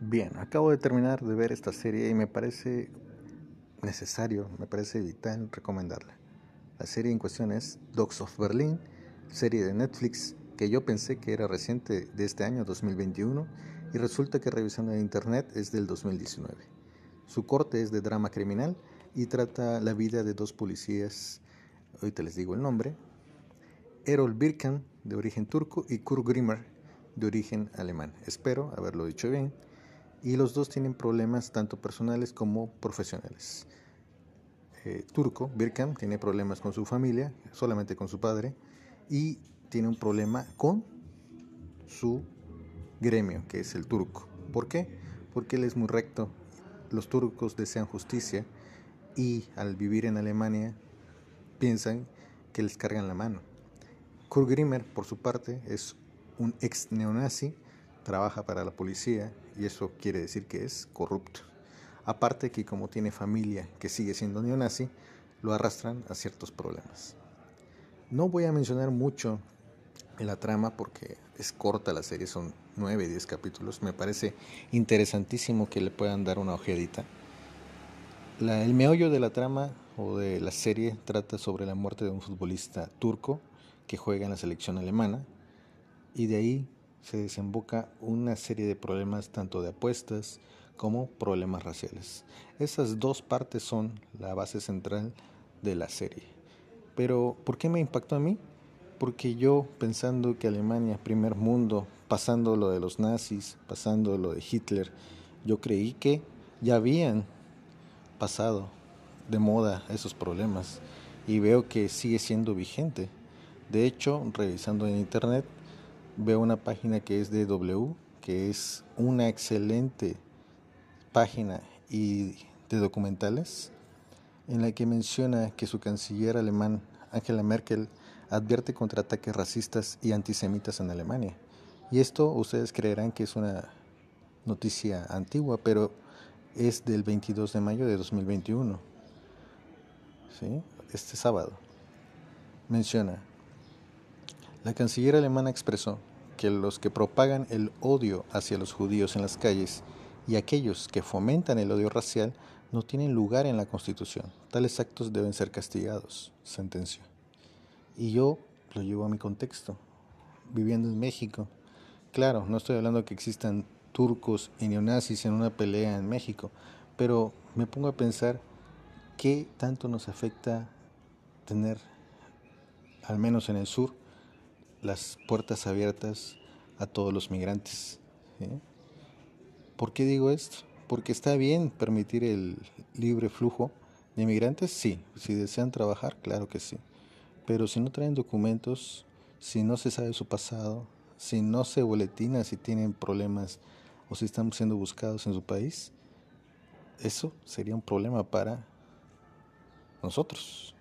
Bien, acabo de terminar de ver esta serie y me parece necesario, me parece vital recomendarla. La serie en cuestión es Dogs of Berlin, serie de Netflix que yo pensé que era reciente de este año 2021 y resulta que revisando en internet es del 2019. Su corte es de drama criminal y trata la vida de dos policías, ahorita les digo el nombre, Errol Birkan de origen turco y Kurt Grimmer de origen alemán. Espero haberlo dicho bien y los dos tienen problemas tanto personales como profesionales. Eh, turco, Birkam, tiene problemas con su familia, solamente con su padre, y tiene un problema con su gremio, que es el turco. ¿Por qué? Porque él es muy recto. Los turcos desean justicia y al vivir en Alemania piensan que les cargan la mano. Kurt Grimmer, por su parte, es un ex neonazi trabaja para la policía y eso quiere decir que es corrupto. Aparte que como tiene familia que sigue siendo neonazi, lo arrastran a ciertos problemas. No voy a mencionar mucho la trama porque es corta la serie, son 9, 10 capítulos. Me parece interesantísimo que le puedan dar una ojeadita. el meollo de la trama o de la serie trata sobre la muerte de un futbolista turco que juega en la selección alemana y de ahí se desemboca una serie de problemas tanto de apuestas como problemas raciales. Esas dos partes son la base central de la serie. Pero, ¿por qué me impactó a mí? Porque yo, pensando que Alemania, primer mundo, pasando lo de los nazis, pasando lo de Hitler, yo creí que ya habían pasado de moda esos problemas y veo que sigue siendo vigente. De hecho, revisando en internet, veo una página que es de W, que es una excelente página y de documentales, en la que menciona que su canciller alemán, Angela Merkel, advierte contra ataques racistas y antisemitas en Alemania. Y esto ustedes creerán que es una noticia antigua, pero es del 22 de mayo de 2021. ¿Sí? Este sábado. Menciona, la canciller alemana expresó que los que propagan el odio hacia los judíos en las calles y aquellos que fomentan el odio racial no tienen lugar en la Constitución. Tales actos deben ser castigados, sentenció. Y yo lo llevo a mi contexto, viviendo en México. Claro, no estoy hablando que existan turcos y neonazis en una pelea en México, pero me pongo a pensar qué tanto nos afecta tener, al menos en el sur, las puertas abiertas a todos los migrantes. ¿Por qué digo esto? Porque está bien permitir el libre flujo de migrantes, sí. Si desean trabajar, claro que sí. Pero si no traen documentos, si no se sabe su pasado, si no se boletina si tienen problemas o si están siendo buscados en su país, eso sería un problema para nosotros.